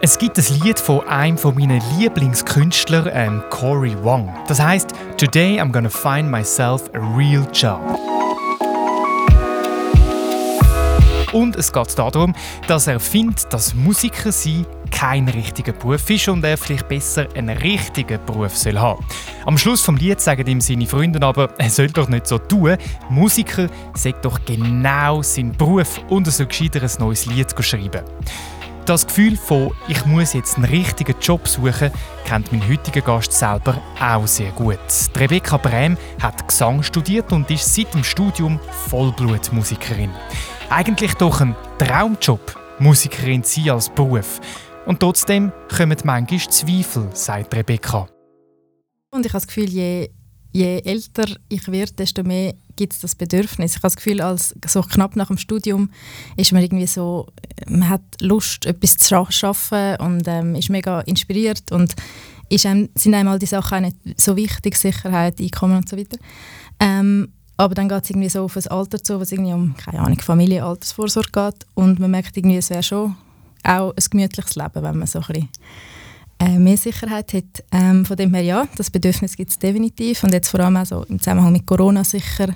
Es gibt ein Lied von einem meiner Lieblingskünstler, ähm, Cory Wong. Das heißt Today I'm gonna find myself a real job. Und es geht darum, dass er findet, dass Musiker sein kein richtiger Beruf ist und er vielleicht besser einen richtigen Beruf soll haben. Am Schluss vom Lied sagen ihm seine Freunde aber, er soll doch nicht so tun. Musiker sagt doch genau sein Beruf und er soll gescheiter ein neues Lied schreiben. Das Gefühl von «Ich muss jetzt einen richtigen Job suchen» kennt mein heutiger Gast selber auch sehr gut. Rebecca Brehm hat Gesang studiert und ist seit dem Studium Vollblutmusikerin. Eigentlich doch ein Traumjob, Musikerin sein als Beruf. Und trotzdem kommen manchmal Zweifel, sagt Rebecca. Und ich habe das Gefühl, je, je älter ich werde, desto mehr gibt es das Bedürfnis. Ich habe das Gefühl, als so knapp nach dem Studium ist man irgendwie so, man hat Lust, etwas zu schaffen und ähm, ist mega inspiriert und ist einem, sind einem all die Sachen auch nicht so wichtig, Sicherheit, Einkommen und so weiter. Ähm, aber dann geht es irgendwie so auf ein Alter zu, was irgendwie um, keine Ahnung, Familie, Altersvorsorge geht und man merkt irgendwie, es wäre schon auch ein gemütliches Leben, wenn man so ein bisschen äh, mehr Sicherheit hat. Ähm, von dem her ja, das Bedürfnis gibt es definitiv und jetzt vor allem auch so im Zusammenhang mit Corona sicher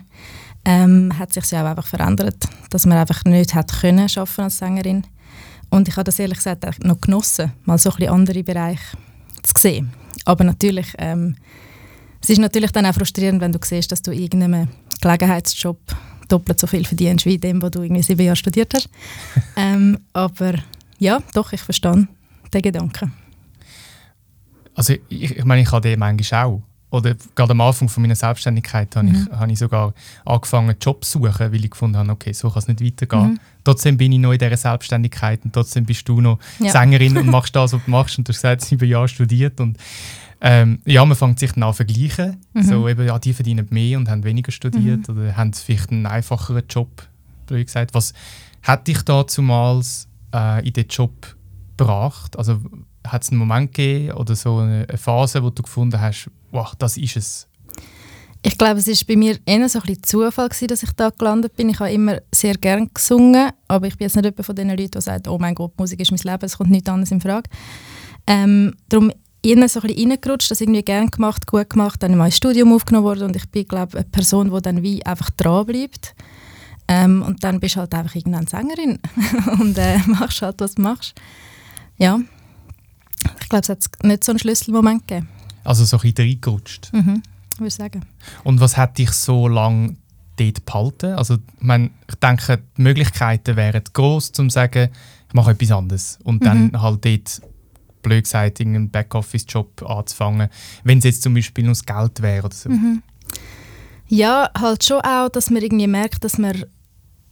ähm, hat sich ja auch einfach verändert, dass man einfach nicht hat können schaffen als Sängerin und ich habe das ehrlich gesagt noch genossen, mal so ein bisschen andere Bereiche zu sehen. Aber natürlich, ähm, es ist natürlich dann auch frustrierend, wenn du siehst, dass du irgendeinem Gelegenheitsjob doppelt so viel verdienst wie dem, wo du irgendwie sieben Jahre studiert hast. ähm, aber ja, doch, ich verstehe den Gedanken. Also ich, ich meine, ich habe den manchmal auch. Oder gerade am Anfang von meiner Selbstständigkeit habe, mhm. ich, habe ich sogar angefangen, Jobs zu suchen, weil ich gefunden habe, okay, so kann es nicht weitergehen. Mhm. Trotzdem bin ich noch in dieser Selbstständigkeit und trotzdem bist du noch ja. Sängerin und machst das, was du machst. Und du hast gesagt, sieben Jahre studiert. Und ähm, ja, man fängt sich dann an zu vergleichen. Mhm. So eben, ja, die verdienen mehr und haben weniger studiert mhm. oder haben vielleicht einen einfacheren Job, blöd gesagt. Was hat dich da zumals äh, in den Job gebracht? Also hat es einen Moment gegeben oder so eine Phase, wo du gefunden hast, wow, das ist es? Ich glaube, es war bei mir eher so ein bisschen Zufall, gewesen, dass ich da gelandet bin. Ich habe immer sehr gerne gesungen, aber ich bin jetzt nicht jemand von den Leuten, die sagt, oh mein Gott, Musik ist mein Leben, es kommt nichts anderes in Frage. Ähm, darum innen so ein bisschen reingerutscht, das irgendwie gerne gemacht, gut gemacht, dann in mein Studium aufgenommen worden und ich bin, glaube eine Person, die dann wie einfach dranbleibt. Ähm, und dann bist du halt einfach irgendeine Sängerin und äh, machst halt, was du machst. Ja, ich glaube, es hat nicht so einen Schlüsselmoment gegeben. Also so ein bisschen reingerutscht? Mhm, würde ich sagen. Und was hat dich so lange dort behalten? Also ich, meine, ich denke, die Möglichkeiten wären groß, um zu sagen, ich mache etwas anderes. Und dann mhm. halt dort blöd gesagt, einen Backoffice-Job anzufangen, wenn es jetzt zum Beispiel nur das Geld wäre oder so. Mhm. Ja, halt schon auch, dass man irgendwie merkt, dass man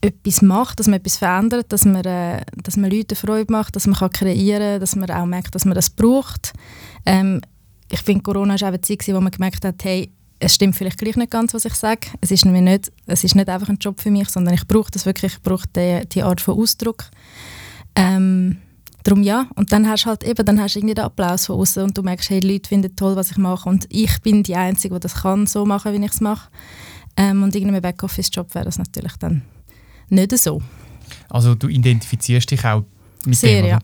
etwas macht, dass man etwas verändert, dass man, äh, dass man Leuten Freude macht, dass man kann kreieren kann, dass man auch merkt, dass man das braucht. Ähm, ich finde, Corona war auch eine Zeit, wo man gemerkt hat, hey, es stimmt vielleicht gleich nicht ganz, was ich sage. Es ist, nicht, es ist nicht einfach ein Job für mich, sondern ich brauche das wirklich, ich brauche die, die Art von Ausdruck. Ähm, Darum ja. Und dann hast du halt eben, dann hast du irgendwie den Applaus von außen und du merkst, hey, die Leute finden toll, was ich mache und ich bin die Einzige, die das kann, so machen, wie ich es mache. Ähm, und in einem Backoffice-Job wäre das natürlich dann nicht so. Also du identifizierst dich auch mit Sehr, dem, ja.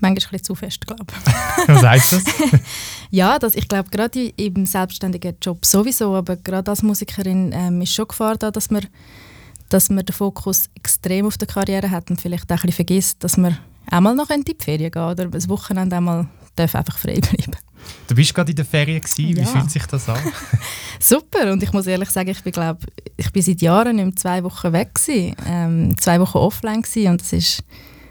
Manchmal ein bisschen zu fest, glaube ich. Was heißt das? ja, das, ich glaube, gerade im selbstständigen Job sowieso, aber gerade als Musikerin ähm, ist schon Gefahr da, dass man, dass man den Fokus extrem auf der Karriere hat und vielleicht auch ein bisschen vergisst, dass man auch mal noch in die Ferien gehen oder ein Wochenende einmal darf einfach frei bleiben. Du bist gerade in der Ferien gewesen. Wie ja. fühlt sich das an? Super und ich muss ehrlich sagen, ich bin glaube ich bin seit Jahren nicht zwei Wochen weg gewesen, ähm, zwei Wochen offline gewesen und es ist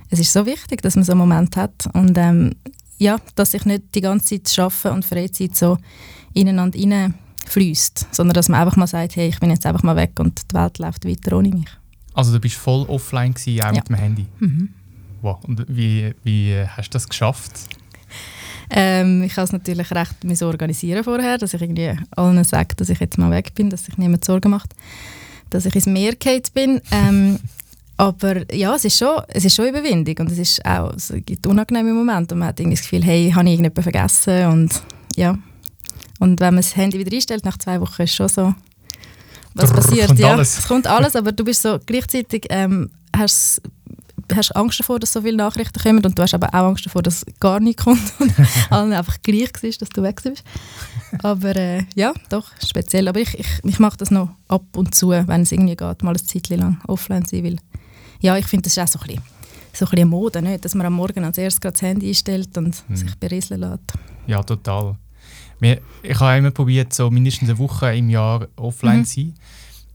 es ist so wichtig, dass man so einen Moment hat und ähm, ja, dass ich nicht die ganze Zeit arbeite und Freizeit so ineinander rein fließt, sondern dass man einfach mal sagt, hey, ich bin jetzt einfach mal weg und die Welt läuft weiter ohne mich. Also du bist voll offline gewesen, auch ja. mit dem Handy? Mhm. Wow. Und wie, wie hast du das geschafft? Ähm, ich habe es natürlich recht organisieren vorher, dass ich irgendwie allen sage, dass ich jetzt mal weg bin, dass sich niemand Sorgen macht, dass ich ins Meer bin. Ähm, aber ja, es ist, schon, es ist schon Überwindung und es, ist auch, es gibt unangenehme Momente und man hat irgendwie das Gefühl, hey, habe ich irgendjemanden vergessen und ja. Und wenn man das Handy wieder einstellt, nach zwei Wochen ist schon so, was passiert. Kommt ja, alles. es kommt alles, aber du bist so gleichzeitig ähm, hast hast Angst davor, dass so viele Nachrichten kommen und du hast aber auch Angst davor, dass gar nichts kommt und allen einfach gleich ist, dass du weg bist. Aber äh, ja, doch, speziell. Aber ich, ich, ich mache das noch ab und zu, wenn es irgendwie geht, mal eine Zeit lang offline sein will. Ja, ich finde, das ist auch so ein bisschen, so ein bisschen Mode, nicht? dass man am Morgen als erstes das Handy einstellt und hm. sich berieseln lässt. Ja, total. Ich habe immer probiert, so mindestens eine Woche im Jahr offline mhm. zu sein.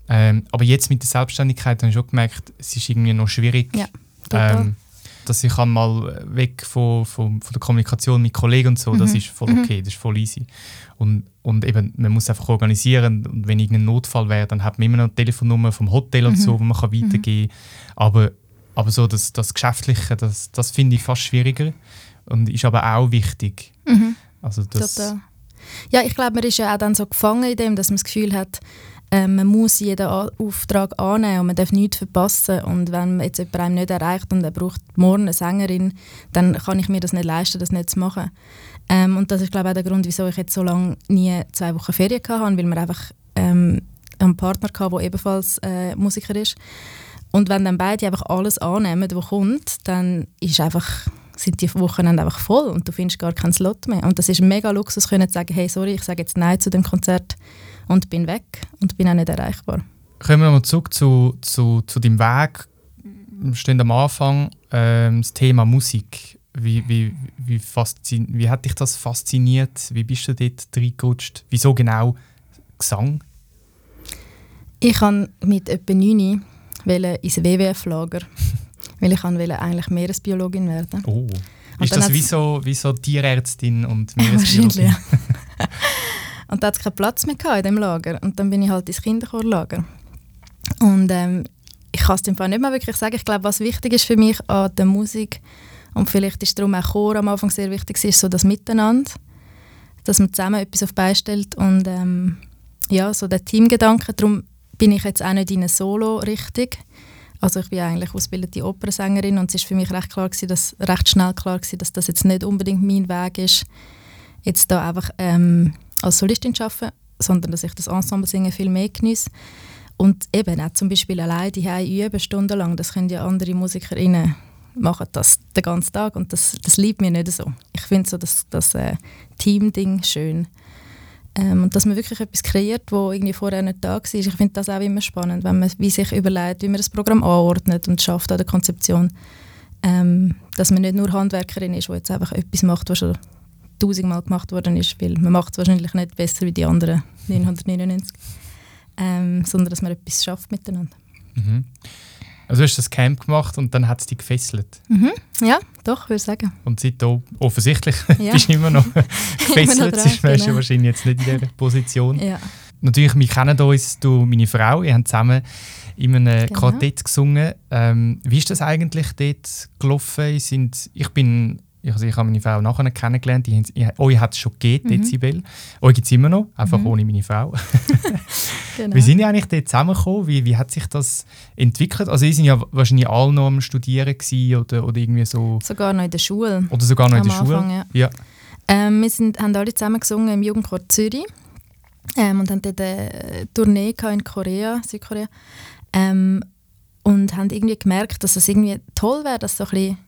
Ähm, aber jetzt mit der Selbstständigkeit habe ich schon gemerkt, es ist irgendwie noch schwierig. Ja, ähm, dass ich mal weg von, von, von, der Kommunikation mit Kollegen und so, mhm. das ist voll mhm. okay, das ist voll easy. Und, und eben, man muss einfach organisieren und wenn irgendein Notfall wäre, dann hat man immer noch eine Telefonnummer vom Hotel und mhm. so, wo man kann weitergehen kann. Aber, aber so das, das Geschäftliche, das, das finde ich fast schwieriger und ist aber auch wichtig. Mhm. Also das, Total. Ja, ich glaube, man ist ja auch dann so gefangen in dem, dass man das Gefühl hat, äh, man muss jeden Auftrag annehmen und man darf nichts verpassen. Und wenn man jetzt jemand nicht erreicht und er braucht morgen eine Sängerin, dann kann ich mir das nicht leisten, das nicht zu machen. Ähm, und das ist, glaube ich, auch der Grund, wieso ich jetzt so lange nie zwei Wochen Ferien hatte, weil wir einfach ähm, einen Partner hatten, der ebenfalls äh, Musiker ist. Und wenn dann beide einfach alles annehmen, was kommt, dann ist einfach sind die Wochenende einfach voll und du findest gar keinen Slot mehr. Und das ist mega Luxus, können zu sagen, hey, sorry, ich sage jetzt Nein zu dem Konzert und bin weg und bin auch nicht erreichbar. Kommen wir mal zurück zu, zu, zu deinem Weg. Wir stehen am Anfang ähm, das Thema Musik. Wie, wie, wie, wie hat dich das fasziniert? Wie bist du dort reingerutscht? Wieso genau Gesang? Ich wollte mit etwa 9 ins WWF-Lager weil ich wollte eigentlich Meeresbiologin werden. Oh. ist das wie so, wie so Tierärztin und Meeresbiologin? Ja, und da hatte keinen Platz mehr in dem Lager. Und dann bin ich halt ins Kinderchorlager. Und ähm, ich kann es dem Fall nicht mehr wirklich sagen. Ich glaube, was wichtig ist für mich an der Musik, und vielleicht ist darum auch Chor am Anfang sehr wichtig, ist so das Miteinander. Dass man zusammen etwas auf stellt und ähm, ja, so der Teamgedanke. Darum bin ich jetzt auch nicht in eine Solo-Richtung, also ich bin eigentlich ausgebildete Opernsängerin und es ist für mich recht klar gewesen, dass, recht schnell klar gewesen, dass das jetzt nicht unbedingt mein Weg ist, jetzt da einfach ähm, als Solistin zu arbeiten, sondern dass ich das Ensemble-Singen viel mehr genieße. Und eben auch zum Beispiel allein die üben stundenlang, das können ja andere MusikerInnen machen das den ganzen Tag und das, das liebt mir nicht so. Ich finde so das, das äh, Team-Ding schön. Ähm, und dass man wirklich etwas kreiert, wo irgendwie vorher nicht da war. Ich finde das auch immer spannend, wenn man wie sich überlegt, wie man das Programm anordnet und schafft an der Konzeption. Ähm, dass man nicht nur Handwerkerin ist, die jetzt einfach etwas macht, was schon tausendmal gemacht worden ist, weil man macht es wahrscheinlich nicht besser wie die anderen 999, ähm, sondern dass man etwas schafft miteinander. Mhm. Also du hast das Camp gemacht und dann hat es dich gefesselt? Mhm. Ja, doch, würde ich sagen. Und seitdem offensichtlich ja. bist du immer noch gefesselt. immer noch dran, ist genau. wahrscheinlich jetzt nicht in dieser Position. Ja. Natürlich, wir kennen uns, du meine Frau, ihr habt zusammen in einem genau. Quartett gesungen. Ähm, wie ist das eigentlich dort gelaufen? Sind, ich bin also ich habe meine Frau nachher kennengelernt. Die, die, euch hat es schon gegeben, mhm. Dezibel. Euch gibt es immer noch, einfach mhm. ohne meine Frau. genau. Wie sind ihr eigentlich dort zusammengekommen? Wie, wie hat sich das entwickelt? Also ihr sind ja wahrscheinlich alle noch am Studieren oder, oder irgendwie so... Sogar noch in der Schule. Oder sogar noch in der Schule? Anfang, ja. ja. Ähm, wir sind, haben alle zusammen gesungen im Jugendchor Zürich ähm, und haben dort eine Tournee in Korea, Südkorea. Ähm, und haben irgendwie gemerkt, dass es irgendwie toll wäre, dass so ein bisschen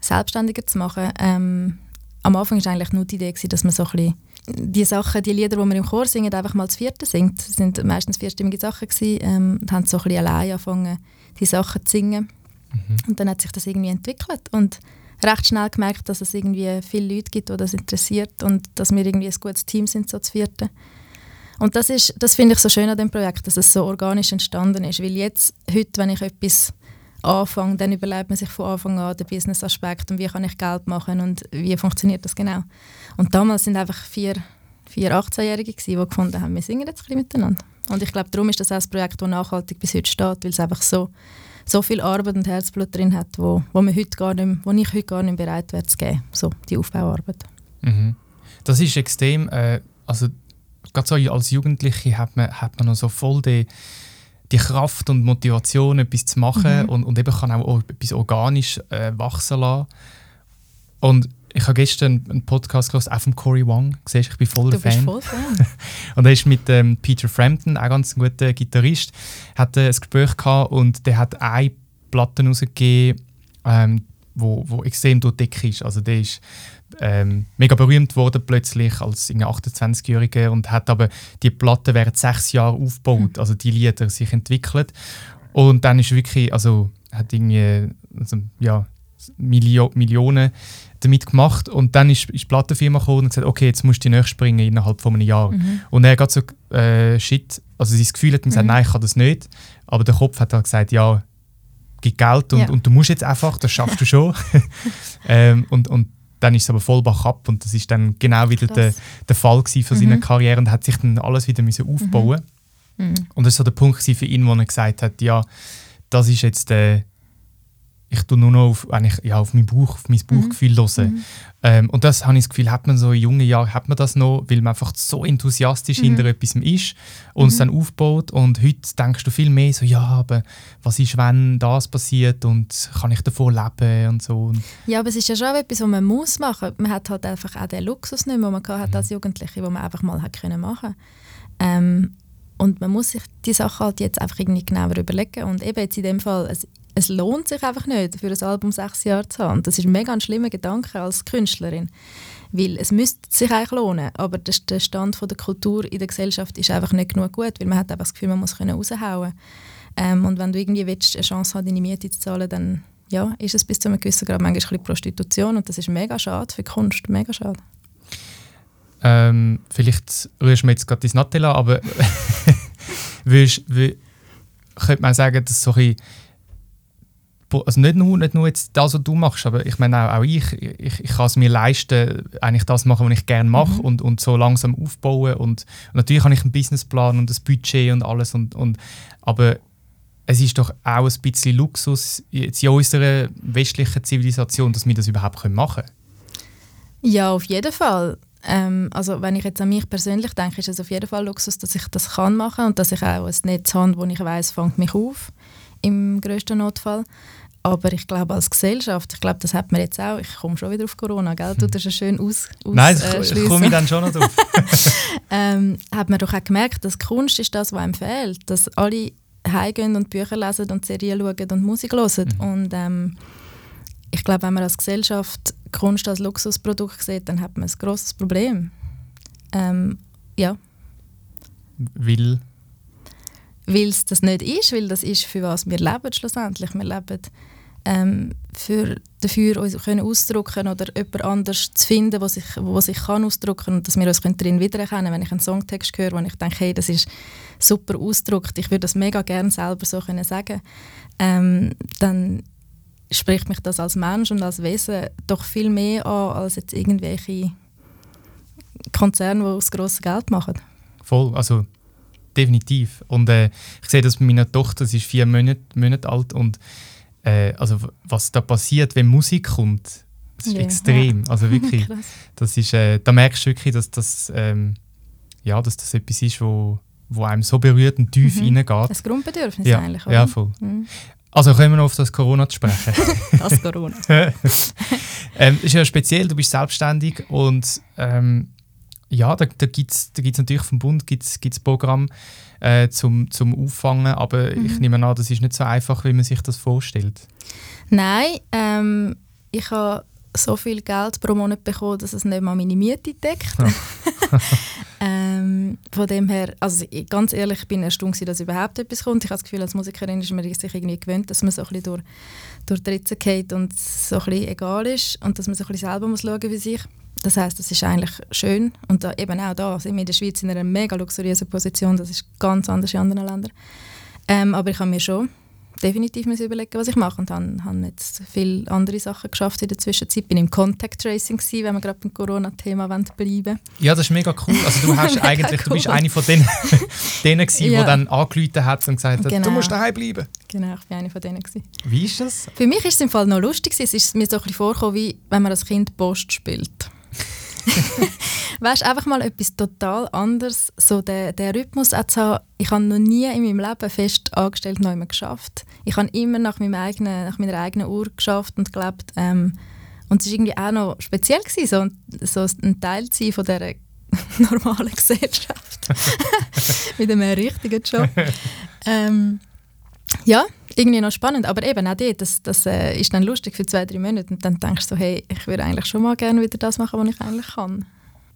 selbstständiger zu machen. Ähm, am Anfang war eigentlich nur die Idee, dass man so ein bisschen die Sachen, die Lieder, die wir im Chor singen, einfach mal zu vierten singt. Das sind meistens vierstimmige Sachen gewesen, ähm, und haben so ein bisschen allein angefangen, die Sachen zu singen. Mhm. Und dann hat sich das irgendwie entwickelt und recht schnell gemerkt, dass es irgendwie viele Leute gibt, die das interessiert und dass wir irgendwie ein gutes Team sind, so zu vierten. Und das, ist, das finde ich so schön an dem Projekt, dass es so organisch entstanden ist, weil jetzt, heute, wenn ich etwas Anfang, dann überlegt man sich von Anfang an den Business-Aspekt und wie kann ich Geld machen und wie funktioniert das genau. Und damals sind einfach vier, vier 18-Jährige, die gefunden haben, wir singen jetzt ein miteinander. Und ich glaube, darum ist das auch ein Projekt, das nachhaltig bis heute steht, weil es einfach so, so viel Arbeit und Herzblut drin hat, wo, wo, wir heute gar nicht, wo ich heute gar nicht bereit wäre zu geben, so die Aufbauarbeit. Mhm. Das ist extrem, äh, also gerade so als Jugendliche hat man, hat man noch so voll die die Kraft und Motivation, etwas zu machen mhm. und, und eben kann auch etwas organisch äh, wachsen lassen. Und ich habe gestern einen Podcast gehört, auch von Cory Wong. Siehst, ich bin voll du Fan. Bist voll Fan. und er ist mit ähm, Peter Frampton, auch ganz ein guter Gitarrist, hat äh, ein Gespräch gehabt und der hat eine Platte rausgegeben, ähm, wo, wo extrem durch dick ist. Also der ist ähm, mega berühmt worden plötzlich als 28-Jähriger und hat aber die Platte während sechs Jahren aufgebaut, also die Lieder sich entwickelt. Und dann ist wirklich, also hat irgendwie also, ja, Milio Millionen damit gemacht und dann ist, ist die Plattenfirma gekommen und gesagt, okay, jetzt musst du die nächste springen innerhalb von einem Jahr. Mhm. Und er hat so, äh, shit, also sein Gefühl hat gesagt, mhm. nein, ich kann das nicht, aber der Kopf hat halt gesagt, ja, gibt Geld und, ja. und du musst jetzt einfach, das schaffst du schon. ähm, und, und dann ist es aber voll bach ab und das ist dann genau wieder der, der Fall für mhm. seine Karriere und hat sich dann alles wieder müssen aufbauen mhm. mhm. Und das war so der Punkt für ihn, wo er gesagt hat, ja, das ist jetzt der ich tue nur noch auf, eigentlich, ja, auf mein Bauch, auf mein Bauchgefühl mhm. hören. Mhm. Ähm, und das habe ich das Gefühl, hat man so in jungen Jahren hat man das noch, weil man einfach so enthusiastisch mhm. hinter etwas ist und es mhm. dann aufbaut. Und heute denkst du viel mehr so, ja, aber was ist, wenn das passiert und kann ich davon leben und so. Ja, aber es ist ja schon etwas, was man muss machen. Man hat halt einfach auch den Luxus nicht mehr, den man hat als Jugendliche, den man einfach mal hat können machen. Ähm, und man muss sich die Sachen halt jetzt einfach irgendwie genauer überlegen. Und eben jetzt in dem Fall, es es lohnt sich einfach nicht, für ein Album sechs Jahre zu haben. Das ist mega ein schlimmer Gedanke als Künstlerin. Weil es müsste sich eigentlich lohnen, aber der Stand der Kultur in der Gesellschaft ist einfach nicht genug gut, weil man hat einfach das Gefühl, man muss raushauen ähm, Und wenn du irgendwie willst, eine Chance hast, deine Miete zu zahlen, dann ja, ist es bis zu einem gewissen Grad manchmal ein Prostitution und das ist mega schade für Kunst, mega schade. Ähm, vielleicht rührst du mir jetzt gerade dein Natella, aber willst, will, könnte man sagen, dass so ein also nicht nur, nicht nur jetzt das, was du machst, aber ich meine auch, auch ich, ich, ich kann es mir leisten, eigentlich das machen, was ich gerne mache mhm. und, und so langsam aufbauen und, und, natürlich habe ich einen Businessplan und das Budget und alles und, und aber es ist doch auch ein bisschen Luxus jetzt in unserer westlichen Zivilisation, dass wir das überhaupt machen können. Ja, auf jeden Fall. Ähm, also wenn ich jetzt an mich persönlich denke, ist es auf jeden Fall Luxus, dass ich das kann machen und dass ich auch ein Netz habe, wo ich weiß, fängt mich auf im größten Notfall. Aber ich glaube, als Gesellschaft, ich glaube, das hat man jetzt auch, ich komme schon wieder auf Corona, gell? du das schön aus, aus Nein, äh, ich komme dann schon noch drauf. ähm, hat man doch auch gemerkt, dass Kunst ist das, was einem fehlt. Dass alle heimgehen und Bücher lesen und Serien schauen und Musik hören. Mhm. Und ähm, ich glaube, wenn man als Gesellschaft Kunst als Luxusprodukt sieht, dann hat man ein grosses Problem. Ähm, ja. Weil? Weil es das nicht ist, weil das ist, für was wir leben schlussendlich. Wir leben ähm, für, dafür, uns können ausdrücken oder jemand anders zu finden, was sich, wo sich kann ausdrücken und dass wir uns darin wiedererkennen Wenn ich einen Songtext höre, wo ich denke, hey, das ist super ausgedrückt, ich würde das mega gerne selber so können sagen, ähm, dann spricht mich das als Mensch und als Wesen doch viel mehr an, als jetzt irgendwelche Konzerne, die das grosse Geld machen. Voll, also definitiv. Und äh, ich sehe das bei meiner Tochter, sie ist vier Monate, Monate alt und äh, also was da passiert, wenn Musik kommt, das ist yeah, extrem. Also wirklich, das ist, äh, da merkst du wirklich, dass das, ähm, ja, dass das etwas ist, wo, wo einem so berührt und tief mhm. reingeht. Das Grundbedürfnis ja, eigentlich, oder? Ja, voll. Mhm. Also kommen wir noch auf das Corona zu sprechen. das Corona. ähm, ist ja speziell, du bist selbstständig und ähm, ja, da, da gibt es da gibt's natürlich vom Bund gibt's, gibt's Programm äh, zum, zum Auffangen, aber mhm. ich nehme an, das ist nicht so einfach, wie man sich das vorstellt. Nein, ähm, ich habe so viel Geld pro Monat bekommen, dass es nicht mal meine Miete deckt. Ja. ähm, von dem her, also ganz ehrlich, ich bin erstaunt, dass überhaupt etwas kommt. Ich habe das Gefühl, als Musikerin ist man sich irgendwie gewöhnt, dass man so ein bisschen durch, durch die Ritze geht und so ein bisschen egal ist und dass man so ein bisschen selber muss schauen für sich. Das heißt, das ist eigentlich schön und da, eben auch da sind wir in der Schweiz in einer mega luxuriösen Position. Das ist ganz anders in anderen Ländern. Ähm, aber ich habe mir schon definitiv überlegen, was ich mache und habe, habe jetzt viele andere Sachen geschafft in der Zwischenzeit. Bin im Contact Tracing gewesen, wenn wir gerade beim Corona-Thema bleiben Ja, das ist mega cool. Also du hast eigentlich, cool. du bist eine von denen, denen gewesen, ja. die dann angerufen hat und gesagt hat, genau. du musst daheim bleiben. Genau, ich war eine von denen gewesen. Wie ist das? Für mich ist es im Fall noch lustig. Es ist mir so ein bisschen vorgekommen, wie wenn man als Kind Post spielt. weißt einfach mal etwas total anderes, so der, der Rhythmus zu haben. Ich habe noch nie in meinem Leben fest angestellt noch immer geschafft. Ich habe immer nach, meinem eigenen, nach meiner eigenen Uhr geschafft und gelebt. Ähm, und es war irgendwie auch noch speziell, gewesen, so, so ein Teil zu sein von dieser normalen Gesellschaft. Mit einem richtigen Job. Ähm, ja, irgendwie noch spannend. Aber eben auch dort, das, das äh, ist dann lustig für zwei, drei Monate. Und dann denkst du so, hey, ich würde eigentlich schon mal gerne wieder das machen, was ich eigentlich kann.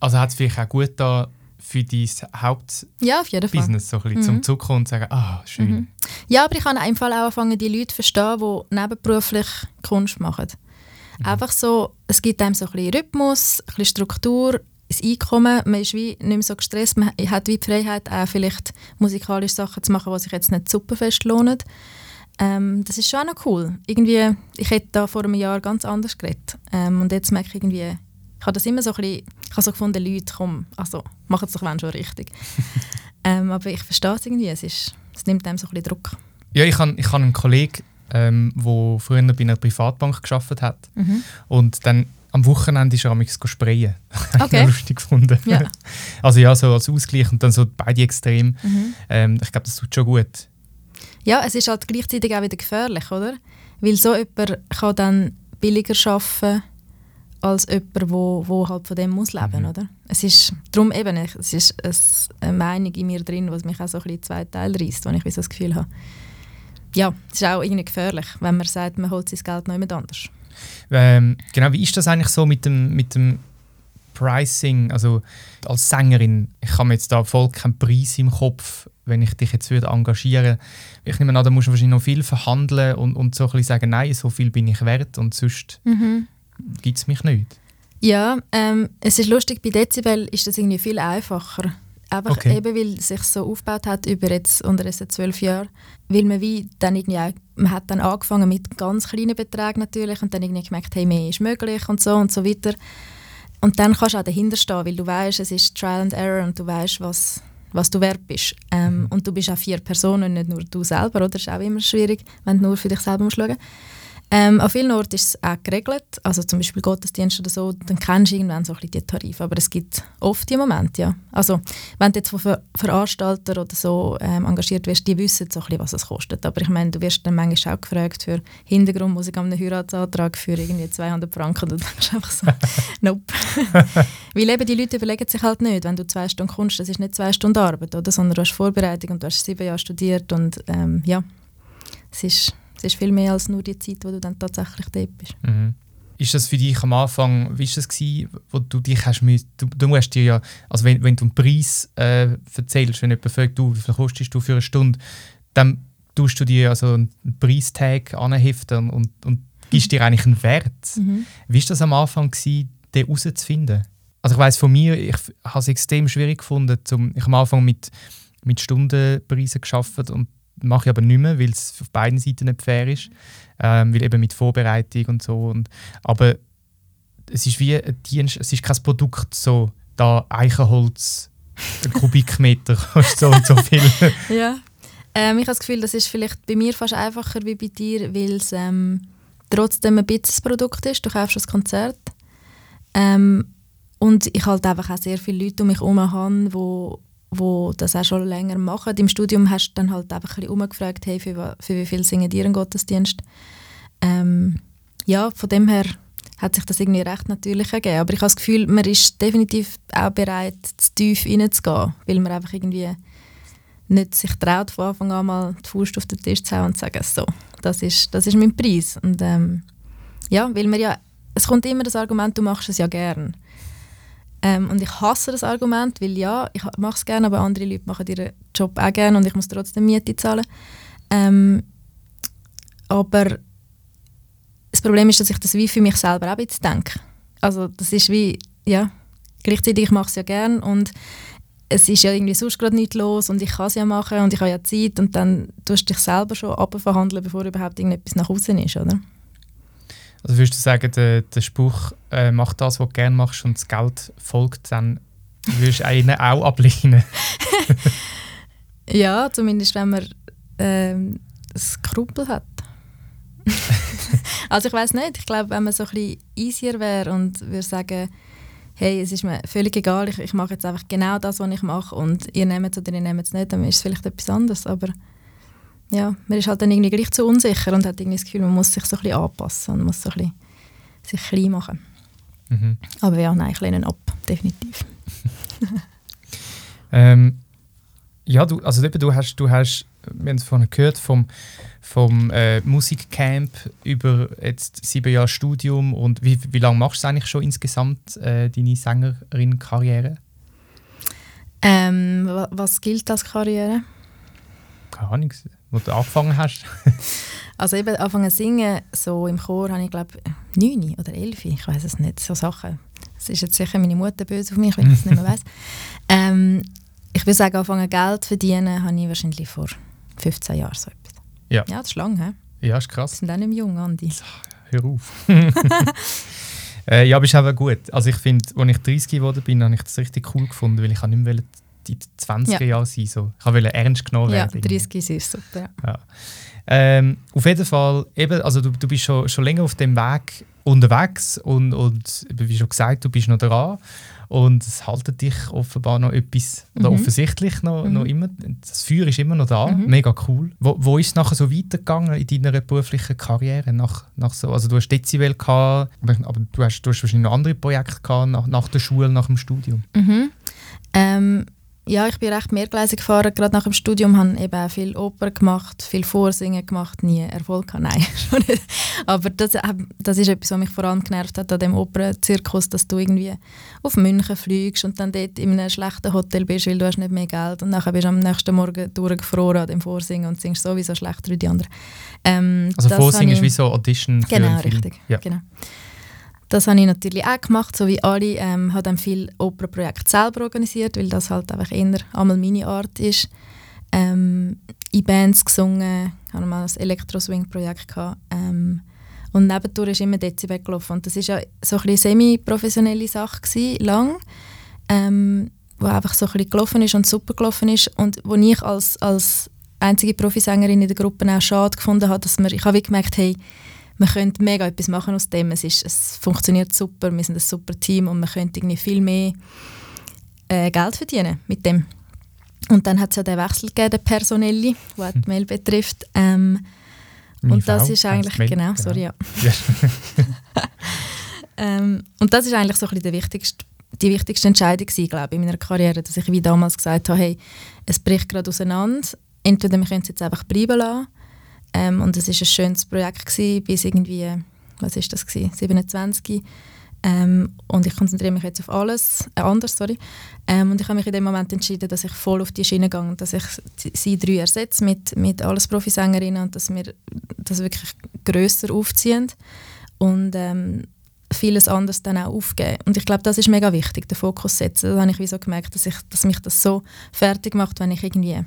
Also hat es vielleicht auch gut da für dein Hauptbusiness ja, auf jeden Fall. so ein bisschen, mhm. zum Zukommen und sagen, ah, schön. Mhm. Ja, aber ich habe einfach auch angefangen, die Leute zu verstehen, die nebenberuflich Kunst machen. Mhm. Einfach so, es gibt einem so ein bisschen Rhythmus, ein bisschen Struktur, das Einkommen, man ist wie nicht mehr so gestresst, man hat wie die Freiheit, auch vielleicht musikalische Sachen zu machen, die sich jetzt nicht super fest lohnen. Ähm, das ist schon auch noch cool. Irgendwie, ich hätte da vor einem Jahr ganz anders geredet. Ähm, und jetzt merke ich irgendwie, ich habe das immer so ein bisschen, ich habe so gefunden, Leute, komm, also machen es doch wenn schon richtig. ähm, aber ich verstehe es irgendwie, es, ist, es nimmt einem so ein bisschen Druck. Ja, ich habe ich hab einen Kollegen, ähm, der früher bei einer Privatbank gearbeitet hat. Mhm. Und dann am Wochenende ist er am sprayen. Okay. lustig gefunden. Ja. Also ja, so als Ausgleich und dann so beide extrem. Mhm. Ähm, ich glaube, das tut schon gut. Ja, es ist halt gleichzeitig auch wieder gefährlich, oder? Weil so jemand kann dann billiger arbeiten als jemand, wo, wo halt von dem muss leben, mhm. oder? Es ist darum eben, es ist eine Meinung in mir drin, was mich auch so ein bisschen zwei Teile reißt, wo ich so das Gefühl habe, ja, es ist auch irgendwie gefährlich, wenn man sagt, man holt sein Geld noch jemand anders. Ähm, genau, wie ist das eigentlich so mit dem, mit dem Pricing? Also als Sängerin, ich habe jetzt da voll keinen Preis im Kopf, wenn ich dich jetzt würde engagieren Ich nehme an, da musst du wahrscheinlich noch viel verhandeln und, und so ein bisschen sagen, nein, so viel bin ich wert und sonst mhm. gibt es mich nicht. Ja, ähm, es ist lustig, bei Dezibel ist das irgendwie viel einfacher. Einfach okay. eben, weil es sich so aufgebaut hat über jetzt unter diesen zwölf Jahren. Weil man wie dann irgendwie auch, man hat dann angefangen mit ganz kleinen Beträgen natürlich und dann irgendwie gemerkt, hey, mehr ist möglich und so und so weiter. Und dann kannst du auch dahinter stehen, weil du weißt, es ist Trial and Error und du weißt, was, was du wert bist. Ähm, mhm. und du bist auch vier Personen, nicht nur du selber, oder? Das ist auch immer schwierig, wenn du nur für dich selber musst schauen musst. Ähm, an vielen Orten ist es auch geregelt, also zum Beispiel Gottesdienst oder so, dann kennst du irgendwann so ein bisschen die Tarife, aber es gibt oft die Momente, ja. Also wenn du jetzt von Ver Veranstaltern oder so ähm, engagiert wirst, die wissen so ein bisschen, was es kostet, aber ich meine, du wirst dann manchmal auch gefragt für Hintergrundmusik an einem Heiratsantrag für irgendwie 200 Franken und dann du einfach so, nope. Weil eben die Leute überlegen sich halt nicht, wenn du zwei Stunden kommst, das ist nicht zwei Stunden Arbeit, oder, sondern du hast Vorbereitung und du hast sieben Jahre studiert und ähm, ja, es ist es ist viel mehr als nur die Zeit, wo du dann tatsächlich dort bist. Mhm. Ist das für dich am Anfang, wie war das, gewesen, wo du dich hast müssen, du, du musst dir ja, also wenn, wenn du einen Preis äh, erzählst, wenn jemand fragt, du, wie viel kostest du für eine Stunde, dann tust du dir also einen Preistag anheften und, und gibst dir eigentlich einen Wert. Mhm. Wie war das am Anfang, gewesen, den herauszufinden? Also ich weiß von mir, ich habe es extrem schwierig gefunden, zum, ich habe am Anfang mit, mit Stundenpreisen geschafft und mache ich aber nicht mehr, weil es auf beiden Seiten nicht fair ist. Ähm, weil eben mit Vorbereitung und so. Und, aber es ist wie ein Dienst, es ist kein Produkt, so da Eichenholz, Kubikmeter kostet so und so viel. ja. Ähm, ich habe das Gefühl, das ist vielleicht bei mir fast einfacher wie bei dir, weil es ähm, trotzdem ein bisschen Produkt ist. Du kaufst das Konzert. Ähm, und ich halt einfach auch sehr viele Leute um mich herum die wo das auch schon länger machen. Im Studium hast du dann halt einfach ein umgefragt, hey, für, für wie viel singen dir einen Gottesdienst? Ähm, ja, von dem her hat sich das irgendwie recht natürlich ergeben. Aber ich habe das Gefühl, man ist definitiv auch bereit, zu tief reinzugehen, weil man einfach irgendwie nicht sich traut, von Anfang an mal die Faust auf den Tisch zu hauen und zu sagen, so, das ist, das ist mein Preis. Und ähm, ja, weil man ja, es kommt immer das Argument, du machst es ja gern. Ähm, und ich hasse das Argument, weil ja, ich mache es gerne, aber andere Leute machen ihren Job auch gerne und ich muss trotzdem Miete zahlen. Ähm, aber das Problem ist, dass ich das wie für mich selber auch jetzt denke. Also das ist wie, ja, gleichzeitig ich mache es ja gerne und es ist ja irgendwie sonst gerade nichts los und ich kann es ja machen und ich habe ja Zeit und dann tust du dich selber schon abverhandeln, bevor überhaupt irgendetwas nach außen ist, oder? Also würdest du sagen, der, der Spruch, äh, mach das, was du gerne machst und das Geld folgt, dann würdest du einen auch ablehnen? ja, zumindest wenn man ähm, Skrupel hat. also ich weiß nicht, ich glaube, wenn man so ein bisschen easier wäre und würde sagen, hey, es ist mir völlig egal, ich, ich mache jetzt einfach genau das, was ich mache und ihr nehmt es oder ihr nehmt es nicht, dann ist es vielleicht etwas anderes, aber ja, man ist halt dann irgendwie gleich zu unsicher und hat irgendwie das Gefühl, man muss sich so ein bisschen anpassen und muss so ein bisschen sich klein machen. Mhm. Aber ja, nein, ich lehne ab, definitiv. ähm, ja, du, also eben, du hast, du hast wir haben es vorhin gehört, vom, vom äh, Musikcamp über jetzt sieben Jahre Studium und wie, wie lange machst du eigentlich schon insgesamt äh, deine Sängerin-Karriere? Ähm, was gilt als Karriere? Keine Ahnung, wo du angefangen hast. also eben angefangen zu singen, so im Chor habe ich glaube neun oder elf, ich weiß es nicht, so Sachen. Es ist jetzt sicher meine Mutter böse auf mich, wenn ich es nicht mehr weiß. Ähm, ich würde sagen, anfangen Geld verdienen habe ich wahrscheinlich vor 15 Jahren so etwas. Ja. Ja, das ist lang, he? Ja, ist krass. Wir sind auch nicht mehr jung, Andi. Hör auf. äh, ja, aber ist aber gut. Also ich finde, als ich 30 geworden bin, habe ich das richtig cool gefunden, weil ich nicht mehr die 20er ja. Jahre sein so. Ich wollte ernst genommen werden. Ja, 30 ist super. Ja. ja. Ähm, auf jeden Fall, eben, also du, du bist schon, schon länger auf dem Weg unterwegs und, und wie schon gesagt, du bist noch dran. Und es haltet dich offenbar noch etwas, oder mhm. offensichtlich noch, mhm. noch immer, das Feuer ist immer noch da, mhm. mega cool. Wo, wo ist es nachher so weitergegangen in deiner beruflichen Karriere? Nach, nach so, also du hast Dezibel gehabt, aber, aber du, hast, du hast wahrscheinlich noch andere Projekte gehabt nach, nach der Schule, nach dem Studium. Mhm. Ähm, ja, ich bin recht mehrgleisig gefahren. Gerade nach dem Studium habe ich eben auch viel Oper gemacht, viel Vorsingen gemacht, nie Erfolg gehabt. Nein, schon nicht. Aber das, das ist etwas, was mich vor allem genervt hat an dem Opernzirkus, dass du irgendwie auf München fliegst und dann dort in einem schlechten Hotel bist, weil du hast nicht mehr Geld und dann bist du am nächsten Morgen durchgefroren an dem Vorsingen und singst sowieso schlechter wie die anderen. Ähm, also Vorsingen ist wie so Audition für genau. Richtig, ja. genau. Das habe ich natürlich auch gemacht, so wie alle. Ähm, habe dann viel Opernprojekte selber organisiert, weil das halt einfach eher einmal meine Art ist. Ähm, in Bands gesungen, hatte mal ein Elektro-Swing-Projekt. Ähm, und nebendurch ist immer Dezibel gelaufen. Und das war ja so ein semi-professionelle Sache, gewesen, lang, ähm, wo einfach so ein gelaufen ist und super gelaufen ist. Und wo ich als, als einzige Profisängerin in der Gruppe auch schade gefunden habe, dass man, ich habe gemerkt, hey, man könnte mega etwas machen aus dem. Es, ist, es funktioniert super, wir sind ein super Team und man könnte irgendwie viel mehr äh, Geld verdienen mit dem. Und dann hat es ja den Wechsel gegeben, den personelle, der die Mail betrifft. Ähm, und Frau das ist eigentlich, Mail, genau, sorry, ja. ähm, und das ist eigentlich so ein bisschen der wichtigste, die wichtigste Entscheidung gewesen, glaube ich, in meiner Karriere, dass ich wie damals gesagt habe, hey, es bricht gerade auseinander, entweder wir können es jetzt einfach bleiben lassen ähm, und es war ein schönes Projekt gewesen, bis irgendwie, was ist das gewesen, 27. Ähm, und ich konzentriere mich jetzt auf alles, äh, anders, sorry. Ähm, und ich habe mich in dem Moment entschieden, dass ich voll auf die Schiene gehe und dass ich sie drei ersetze mit, mit alles Profisängerinnen und dass wir das wirklich grösser aufziehen und ähm, vieles anderes dann auch aufgeben. Und ich glaube, das ist mega wichtig, den Fokus setzen. Da habe ich wie so gemerkt, dass, ich, dass mich das so fertig macht, wenn ich irgendwie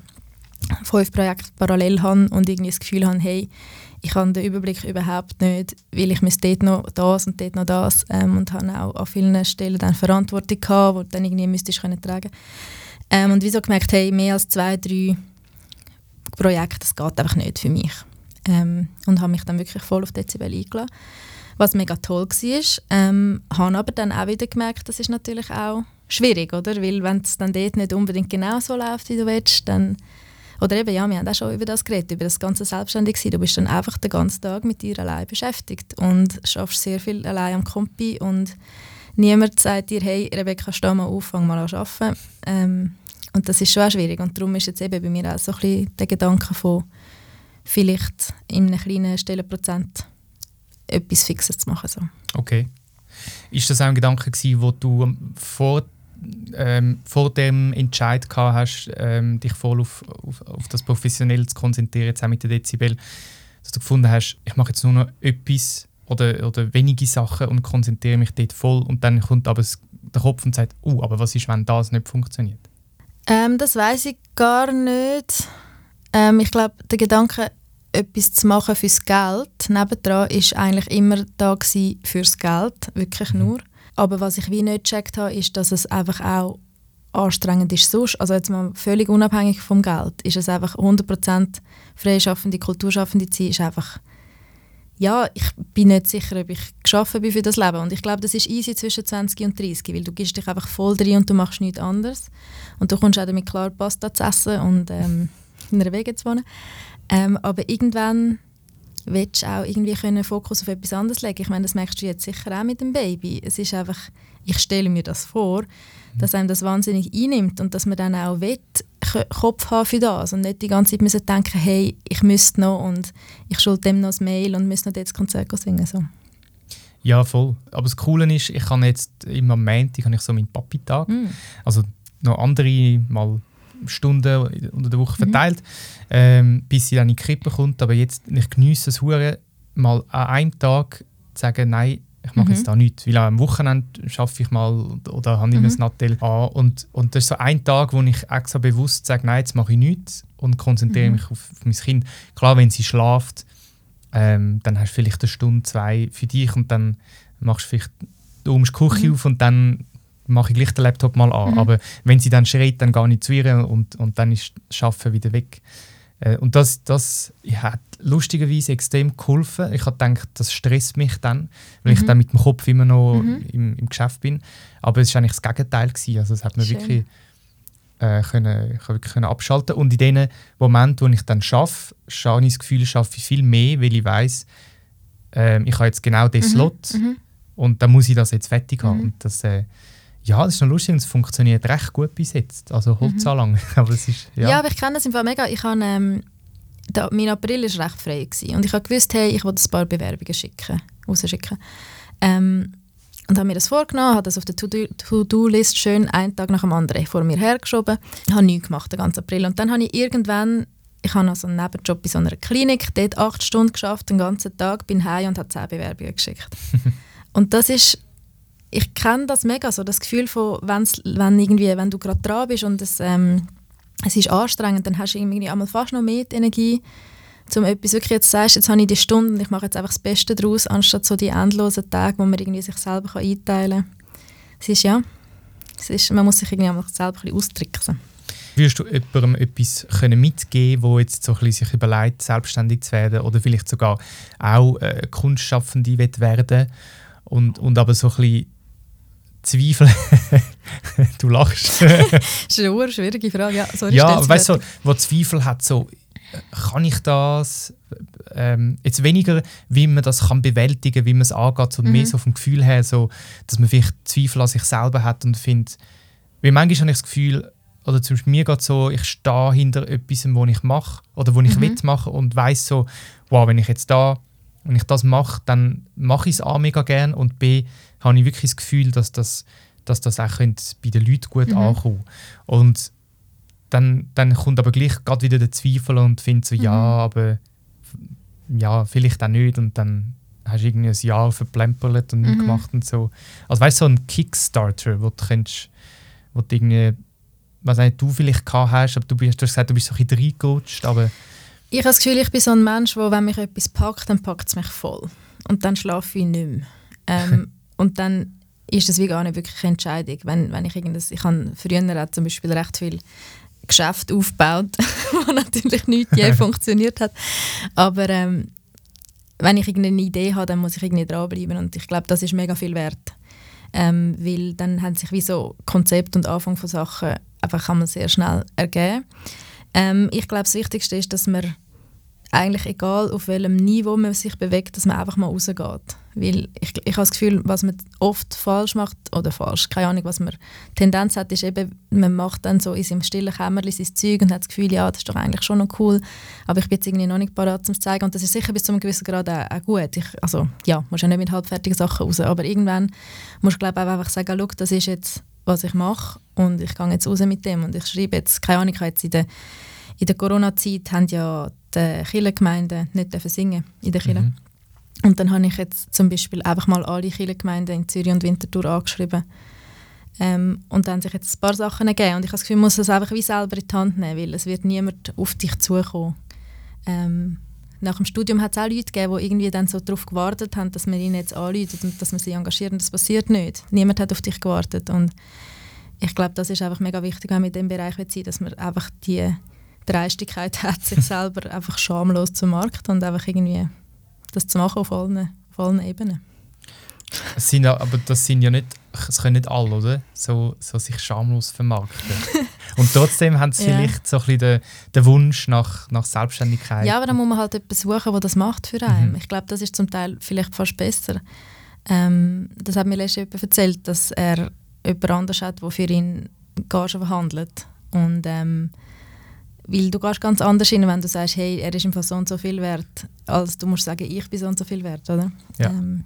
fünf Projekte parallel habe und irgendwie das Gefühl habe, hey, ich habe den Überblick überhaupt nicht, weil ich müsste dort noch das und dort noch das ähm, und habe auch an vielen Stellen dann Verantwortung gehabt, die dann irgendwie müsste ich können tragen. Ähm, und wieso gemerkt, hey, mehr als zwei, drei Projekte, das geht einfach nicht für mich. Ähm, und habe mich dann wirklich voll auf Dezibel eingeladen, was mega toll war. Ähm, habe aber dann auch wieder gemerkt, das ist natürlich auch schwierig, oder? Weil wenn es dann dort nicht unbedingt genau so läuft, wie du willst, dann oder eben, ja, wir haben auch schon über das geredet, über das ganze Selbstständigsein. Du bist dann einfach den ganzen Tag mit dir allein beschäftigt und schaffst sehr viel allein am Kompi und niemand sagt dir, hey, Rebecca, steh mal auf, fang mal an zu arbeiten. Ähm, und das ist schon auch schwierig und darum ist jetzt eben bei mir auch so ein bisschen der Gedanke von vielleicht in einem kleinen Stellenprozent etwas Fixes zu machen. So. Okay. Ist das auch ein Gedanke gewesen, wo du vor ähm, vor dem Entscheid gehabt hast, ähm, dich voll auf, auf, auf, das Professionelle zu konzentrieren, jetzt auch mit den Dezibel, dass du gefunden hast, ich mache jetzt nur noch etwas oder, oder wenige Sachen und konzentriere mich dort voll und dann kommt aber der Kopf und sagt, uh, aber was ist, wenn das nicht funktioniert? Ähm, das weiß ich gar nicht. Ähm, ich glaube, der Gedanke, etwas zu machen fürs Geld, nebendran, ist eigentlich immer da fürs Geld, wirklich mhm. nur. Aber was ich wie nicht gecheckt habe, ist, dass es einfach auch anstrengend ist sonst. Also jetzt mal völlig unabhängig vom Geld, ist es einfach 100% freischaffende, kulturschaffende Zeit ist einfach ja, ich bin nicht sicher, ob ich geschaffen bin für das Leben. Und ich glaube, das ist easy zwischen 20 und 30, weil du gibst dich einfach voll drin und du machst nichts anderes. Und du kommst auch damit klar, Pasta zu essen und ähm, in einer Wege zu wohnen. Ähm, aber irgendwann willst auch irgendwie können Fokus auf etwas anderes legen. Ich meine, das merkst du jetzt sicher auch mit dem Baby. Es ist einfach, ich stelle mir das vor, dass einem das wahnsinnig einnimmt und dass man dann auch will, Kopf haben für das und nicht die ganze Zeit müssen denken, hey, ich müsste noch und ich schulde dem noch ein Mail und müsste noch das Konzert singen. So. Ja, voll. Aber das Coole ist, ich habe jetzt immer am Montag habe ich so meinen Papi-Tag. Mm. Also noch andere mal Stunden unter der Woche mhm. verteilt, mhm. ähm, bis sie dann in die Krippe kommt. Aber jetzt, ich genieße es hure mal an einem Tag zu sagen, nein, ich mache mhm. jetzt da nichts. Weil am Wochenende schaffe ich mal oder habe ich mhm. ein Nattel an. Und, und das ist so ein Tag, wo ich extra bewusst sage, nein, jetzt mache ich nichts und konzentriere mhm. mich auf, auf mein Kind. Klar, wenn sie schlaft, ähm, dann hast du vielleicht eine Stunde, zwei für dich und dann machst du vielleicht du die Küche mhm. auf und dann mache ich gleich den Laptop mal an. Mhm. Aber wenn sie dann schreit, dann gehe ich zu ihr und, und dann ist das Arbeiten wieder weg. Äh, und das, das hat lustigerweise extrem geholfen. Ich habe gedacht, das stresst mich dann, weil mhm. ich dann mit dem Kopf immer noch mhm. im, im Geschäft bin. Aber es war eigentlich das Gegenteil. Gewesen. Also es hat mir wirklich, äh, können, ich wirklich können abschalten Und in den Momenten, wo ich dann schaffe, habe ich das Gefühl, schaffe ich viel mehr, weil ich weiß, äh, ich habe jetzt genau den mhm. Slot mhm. und dann muss ich das jetzt fertig haben. Mhm. Und das, äh, ja, das ist noch lustig und es funktioniert recht gut bis jetzt. Also Holzanlang. Mhm. aber es ist, ja. ja, aber ich kenne es im Fall mega. Ich habe, ähm, da, mein April war recht frei gewesen. und ich habe gewusst, hey, ich will ein paar Bewerbungen schicken, rausschicken. Ähm, und habe mir das vorgenommen, habe das auf der To-Do-List schön einen Tag nach dem anderen vor mir hergeschoben. Ich habe nichts gemacht den ganzen April. Und dann habe ich irgendwann, ich habe also einen Nebenjob bei so einer Klinik, dort acht Stunden geschafft, den ganzen Tag, bin heim und habe zehn Bewerbungen geschickt. und das ist ich kenne das mega, so das Gefühl von, wenn's, wenn, irgendwie, wenn du gerade dran bist und es, ähm, es ist anstrengend, dann hast du irgendwie einmal fast noch mehr Energie, um etwas wirklich jetzt sagst, jetzt habe ich die Stunde und ich mache jetzt einfach das Beste daraus, anstatt so die endlosen Tage, wo man irgendwie sich selber kann einteilen kann. Es ist ja, es ist, man muss sich irgendwie einfach selber ein austricksen. Würdest du jemandem etwas mitgeben können, der jetzt so ein bisschen sich überlegt, selbstständig zu werden oder vielleicht sogar auch äh, Kunstschaffende werden und, und aber so ein bisschen Zweifel. du lachst. das ist eine schwierige Frage. Ja, sorry, ja weißt du, wo Zweifel hat, so, kann ich das? Ähm, jetzt weniger, wie man das kann bewältigen wie man es angeht, sondern mhm. mehr so vom Gefühl her, so, dass man vielleicht Zweifel an sich selber hat und findet, weil manchmal habe ich das Gefühl, oder zum Beispiel mir geht so, ich stehe hinter etwas, was ich mache oder wo ich mhm. will machen und weiß so, wow, wenn ich jetzt da, wenn ich das mache, dann mache ich es A mega gern und B habe ich wirklich das Gefühl, dass das, dass das auch bei den Leuten gut mhm. ankommt. Und dann, dann kommt aber gleich gerade wieder der Zweifel und findet so, mhm. ja, aber ja, vielleicht auch nicht. Und dann hast du irgendwie ein Jahr verplempert und mhm. gemacht und so. Also weißt du, so ein Kickstarter, wo du könntest, wo du irgendwie, was nicht, du vielleicht gehabt hast, aber du, bist, du hast gesagt, du bist so ein bisschen reingerutscht, aber... Ich habe das Gefühl, ich bin so ein Mensch, wo wenn mich etwas packt, dann packt es mich voll. Und dann schlafe ich nicht mehr. Ähm, Und dann ist das wie gar nicht wirklich eine Entscheidung. Wenn, wenn ich irgendwas, ich habe früher auch zum Beispiel recht viel Geschäft aufgebaut, was natürlich nicht je funktioniert hat. Aber ähm, wenn ich irgendeine Idee habe, dann muss ich irgendwie dranbleiben und ich glaube, das ist mega viel wert. Ähm, weil dann haben sich wie so Konzept und Anfang von Sachen einfach kann man sehr schnell ergeben. Ähm, ich glaube, das Wichtigste ist, dass man eigentlich egal auf welchem Niveau man sich bewegt, dass man einfach mal rausgeht. Weil ich, ich habe das Gefühl, was man oft falsch macht, oder falsch, keine Ahnung, was man Tendenz hat, ist eben, man macht dann so in seinem stillen Kämmerchen sein Zeug und hat das Gefühl, ja, das ist doch eigentlich schon noch cool, aber ich bin jetzt irgendwie noch nicht parat, es zu zeigen. Und das ist sicher bis zu einem gewissen Grad auch, auch gut. Ich, also ja, musst ja nicht mit halbfertigen Sachen raus, aber irgendwann musst du glaube ich einfach sagen, schau, das ist jetzt, was ich mache und ich gehe jetzt raus mit dem und ich schreibe jetzt, keine Ahnung, jetzt in der in der Corona-Zeit haben ja die Kirchengemeinden nicht singen in der Kirche. Mhm. Und dann habe ich jetzt zum Beispiel einfach mal alle Kirchengemeinden in Zürich und Winterthur angeschrieben. Ähm, und dann haben sich jetzt ein paar Sachen ergeben. Und ich habe das Gefühl, man muss das einfach wie selber in die Hand nehmen, weil es wird niemand auf dich zukommen. Ähm, nach dem Studium hat es auch Leute gegeben, die irgendwie dann so darauf gewartet haben, dass man ihnen jetzt anruft und dass man sie engagiert. Und das passiert nicht. Niemand hat auf dich gewartet. Und ich glaube, das ist einfach mega wichtig, wenn man in diesem Bereich sein dass man einfach die Dreistigkeit hat, sich selber einfach schamlos zu Markt und einfach irgendwie das zu machen auf allen, auf allen Ebenen. sind ja, aber das sind ja nicht es können nicht alle, oder? So, so sich schamlos vermarkten. und trotzdem haben sie ja. vielleicht so ein bisschen den, den Wunsch nach, nach Selbstständigkeit. Ja, aber dann muss man halt etwas suchen, das das macht für einen. Mhm. Ich glaube, das ist zum Teil vielleicht fast besser. Ähm, das hat mir letztens jemand erzählt, dass er jemand anders hat, der für ihn Gage verhandelt. Und ähm, weil du gehst ganz anders hin, wenn du sagst, hey, er ist im Fall so und so viel wert, als du musst sagen, ich bin so und so viel wert, oder? Ja. Ähm,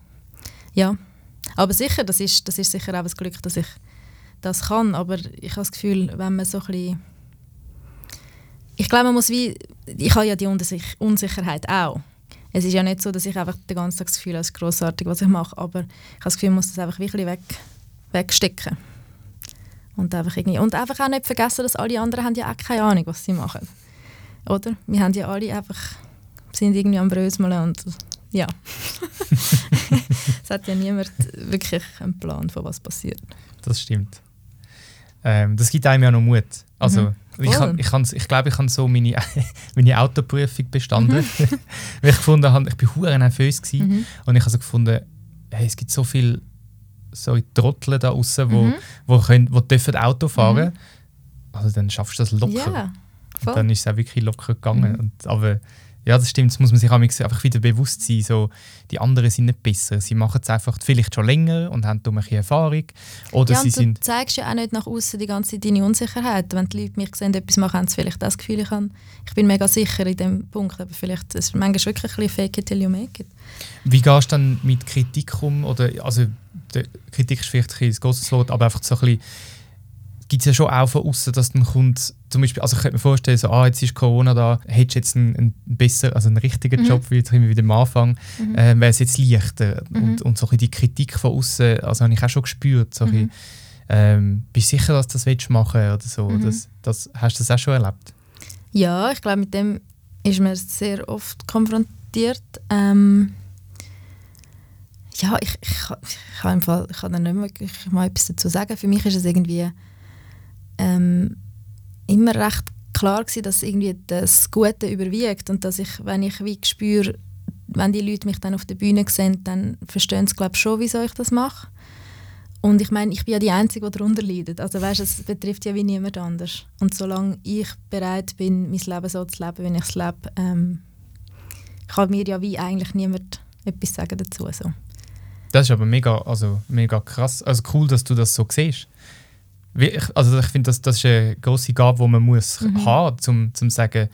ja. Aber sicher, das ist, das ist sicher auch das Glück, dass ich das kann. Aber ich habe das Gefühl, wenn man so ein bisschen ich glaube, man muss wie, ich habe ja die Unsicherheit auch. Es ist ja nicht so, dass ich einfach den ganzen Tag das Gefühl habe, es ist grossartig, was ich mache, aber ich habe das Gefühl, ich muss das einfach wirklich weg, wegstecken. Und einfach, irgendwie, und einfach auch nicht vergessen, dass alle anderen haben ja auch keine Ahnung, was sie machen. Oder? Wir haben ja alle einfach, sind irgendwie am Bröseln und ja. es hat ja niemand wirklich einen Plan, von was passiert. Das stimmt. Ähm, das gibt einem ja noch Mut. Also, mhm. ich, ich, ich, ich glaube, ich habe so meine, meine Autoprüfung bestanden. Mhm. weil ich gefunden habe, ich bin hure nervös mhm. und ich habe so gefunden, hey, es gibt so viele so Trottel da draußen, die mhm. wo, können, wo dürfen Auto fahren. Mhm. Also dann schaffst du das locker. Ja, und dann ist es auch wirklich locker gegangen. Mhm. Und, aber ja, das stimmt, das muss man sich einfach wieder bewusst sein. So, die anderen sind nicht besser. Sie machen es einfach vielleicht schon länger und haben ein bisschen Erfahrung. Oder ja, sie du sind zeigst ja auch nicht nach außen die ganze deine Unsicherheit. Wenn die Leute mich sehen, etwas machen, haben sie vielleicht das Gefühl, ich, kann, ich bin mega sicher in dem Punkt. Aber vielleicht ist es manchmal wirklich ein bisschen fake it till you make it. Wie gehst du dann mit Kritik um? Oder, also, Kritik ist vielleicht ein großes Wort, aber einfach so ein bisschen gibt es ja schon auch von außen, dass dann kommt, zum Beispiel, also ich könnte mir vorstellen, so, ah, jetzt ist Corona da, hättest du jetzt einen, einen besser, also einen richtigen mhm. Job, wie jetzt wieder am Anfang, mhm. äh, wäre es jetzt leichter. Mhm. Und, und so die Kritik von außen, also habe ich auch schon gespürt, so mhm. ähm, bist du sicher, dass du das willst machen oder so? Mhm. Das, das, hast du das auch schon erlebt? Ja, ich glaube, mit dem ist man sehr oft konfrontiert. Ähm, ja, ich, ich, ich, habe im Fall, ich kann da nicht wirklich mal etwas dazu sagen. Für mich ist es irgendwie ähm, immer recht klar gewesen, dass irgendwie das Gute überwiegt und dass ich, wenn ich wie spüre, wenn die Leute mich dann auf der Bühne sehen, dann verstehen sie glaube schon, wieso ich das mache. Und ich meine, ich bin ja die Einzige, die darunter leidet. Also weißt, es betrifft ja wie niemand anders. Und solange ich bereit bin, mein Leben so zu leben, wie ich es lebe, ähm, kann mir ja wie eigentlich niemand etwas sagen dazu. So. Das ist aber mega, also mega krass. Also cool, dass du das so siehst also ich finde, das, das ist eine grosse Gabe, die man muss mhm. haben muss, um zu sagen,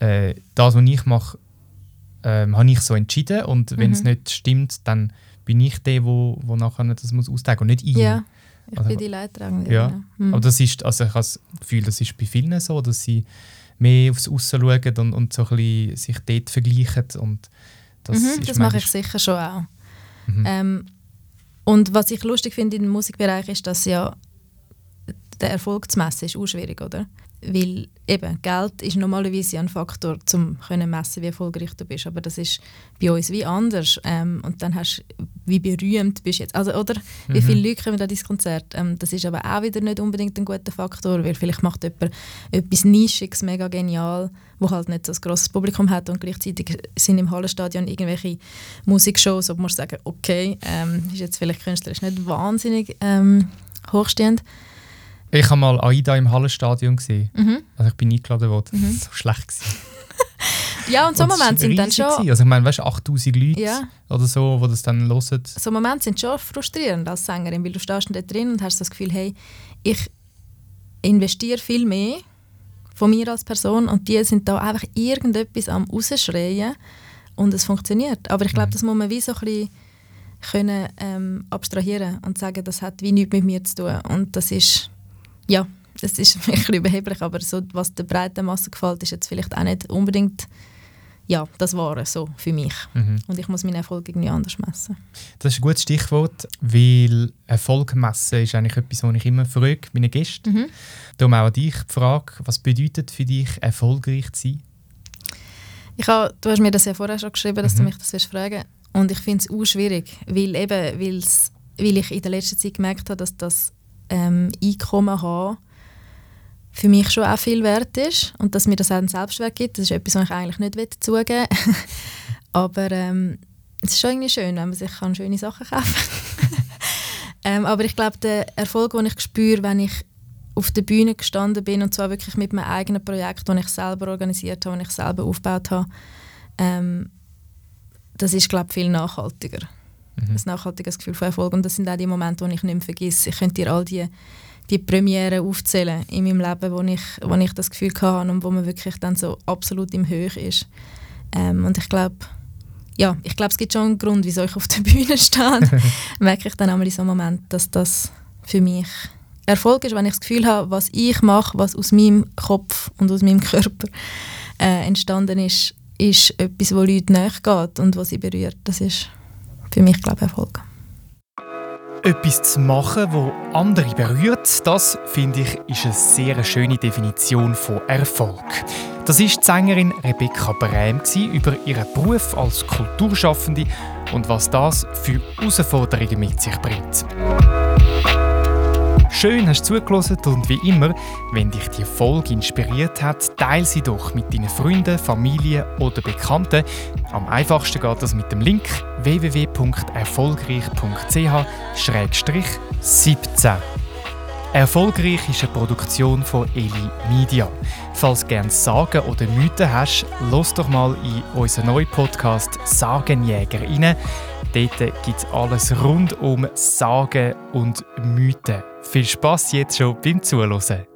äh, das, was ich mache, ähm, habe ich so entschieden und wenn es mhm. nicht stimmt, dann bin ich der, wo, wo nachher das muss austragen und nicht ich. Ja, ich also, bin die Leidtragende. Ja, ja. Mhm. aber das ist, also ich habe das Gefühl, das ist bei vielen so, dass sie mehr aufs Aussen schauen und, und so ein bisschen sich dort vergleichen und das, mhm, das mache ich sicher schon auch. Mhm. Ähm, und was ich lustig finde im Musikbereich ist, dass ja den Erfolg zu messen, ist auch schwierig, oder? Weil eben, Geld ist normalerweise ein Faktor, um zu messen, wie erfolgreich du bist. Aber das ist bei uns wie anders. Ähm, und dann hast du, wie berühmt bist du jetzt. Also, oder mhm. wie viele Leute kommen an dein Konzert. Ähm, das ist aber auch wieder nicht unbedingt ein guter Faktor, weil vielleicht macht jemand etwas Nischiges mega genial, wo halt nicht so ein grosses Publikum hat und gleichzeitig sind im Hallenstadion irgendwelche Musikshows, wo man sagen, okay, ähm, ist jetzt vielleicht künstlerisch nicht wahnsinnig ähm, hochstehend. Ich habe mal AIDA im Hallenstadion gesehen. Mhm. Also ich bin eingeladen worden. Mhm. So schlecht gewesen. ja, und so Momente sind dann schon... Gewesen. Also ich meine, weißt du, 8000 Leute ja. oder so, die das dann hören. So Momente sind schon frustrierend als Sängerin, weil du stehst da drin und hast das Gefühl, hey, ich investiere viel mehr von mir als Person und die sind da einfach irgendetwas am rausschreien und es funktioniert. Aber ich glaube, mhm. das muss man wie so ein bisschen können, ähm, abstrahieren und sagen, das hat wie nichts mit mir zu tun und das ist ja, es ist ein bisschen überheblich, aber so, was der breiten Masse gefällt, ist jetzt vielleicht auch nicht unbedingt ja, das war so für mich. Mhm. Und ich muss meinen Erfolg irgendwie anders messen. Das ist ein gutes Stichwort, weil Erfolg messen ist eigentlich etwas, was ich immer frage, meine Gäste. Mhm. Darum auch an dich die Frage, was bedeutet für dich erfolgreich zu sein? Ich habe, du hast mir das ja vorher schon geschrieben, dass mhm. du mich das fragen Und ich finde es auch schwierig, weil, eben, weil ich in der letzten Zeit gemerkt habe, dass das ähm, Einkommen haben, für mich schon auch viel wert ist und dass mir das auch einen Selbstwert gibt. Das ist etwas, was ich eigentlich nicht zugeben will. Aber ähm, es ist schon irgendwie schön, wenn man sich kann schöne Sachen kaufen. Ähm, aber ich glaube, der Erfolg, den ich spüre, wenn ich auf der Bühne gestanden bin und zwar wirklich mit meinem eigenen Projekt, das ich selber organisiert habe, das ich selber aufgebaut habe, ähm, das ist, glaube ich, viel nachhaltiger. Mhm. Ein nachhaltiges Gefühl von Erfolg. Und das sind auch die Momente, die ich nicht mehr vergesse. Ich könnte dir all die, die Premiere aufzählen in meinem Leben, wo ich, wo ich das Gefühl hatte und wo man wirklich dann so absolut im Höch ist. Ähm, und ich glaube, ja, ich glaube, es gibt schon einen Grund, wieso ich auf der Bühne stehe. merke ich dann einmal in so einem Moment, dass das für mich Erfolg ist, wenn ich das Gefühl habe, was ich mache, was aus meinem Kopf und aus meinem Körper äh, entstanden ist, ist etwas, wo Leute nachgeht und was sie berührt. Das ist für mich, glaube ich, Erfolg. Etwas zu machen, wo andere berührt, das finde ich ist eine sehr schöne Definition von Erfolg. Das ist die Sängerin Rebecca Brehm über ihren Beruf als Kulturschaffende und was das für Herausforderungen mit sich bringt. Schön hast du zugelassen und wie immer, wenn dich die Folge inspiriert hat, teile sie doch mit deinen Freunden, Familie oder Bekannten. Am einfachsten geht das mit dem Link www.erfolgreich.ch-17. Erfolgreich ist eine Produktion von Eli Media. Falls du gerne Sagen oder Mythen hast, los doch mal in unseren neuen Podcast Sagenjäger rein. Dort gibt es alles rund um Sagen und Mythen. Viel Spaß jetzt schon beim Zuhören.